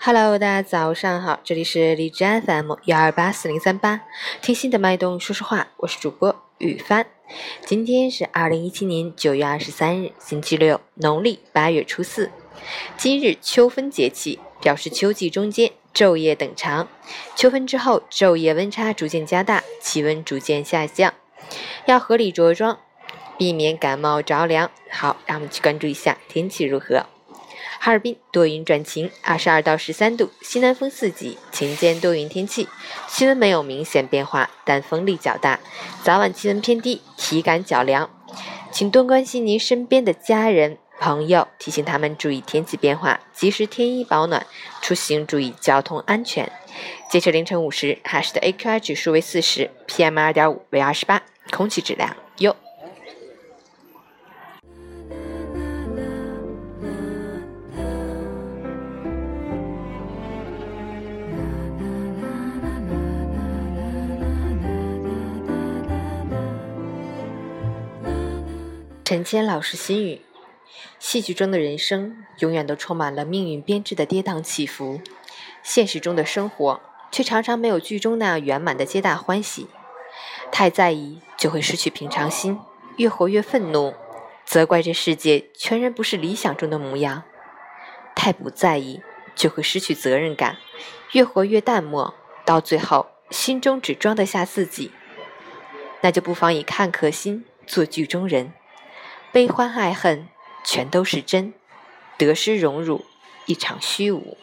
Hello，大家早上好，这里是荔枝 FM 幺二八四零三八，听心的脉动说说话，我是主播雨帆。今天是二零一七年九月二十三日，星期六，农历八月初四。今日秋分节气，表示秋季中间昼夜等长。秋分之后，昼夜温差逐渐加大，气温逐渐下降，要合理着装，避免感冒着凉。好，让我们去关注一下天气如何。哈尔滨多云转晴，二十二到十三度，西南风四级，晴间多云天气，气温没有明显变化，但风力较大，早晚气温偏低，体感较凉，请多关心您身边的家人朋友，提醒他们注意天气变化，及时添衣保暖，出行注意交通安全。截至凌晨五时，哈市的 AQI 指数为四十，PM 二点五为二十八，空气质量优。陈谦老师心语：戏剧中的人生永远都充满了命运编织的跌宕起伏，现实中的生活却常常没有剧中那样圆满的皆大欢喜。太在意就会失去平常心，越活越愤怒，责怪这世界全然不是理想中的模样；太不在意就会失去责任感，越活越淡漠，到最后心中只装得下自己。那就不妨以看客心做剧中人。悲欢爱恨，全都是真；得失荣辱，一场虚无。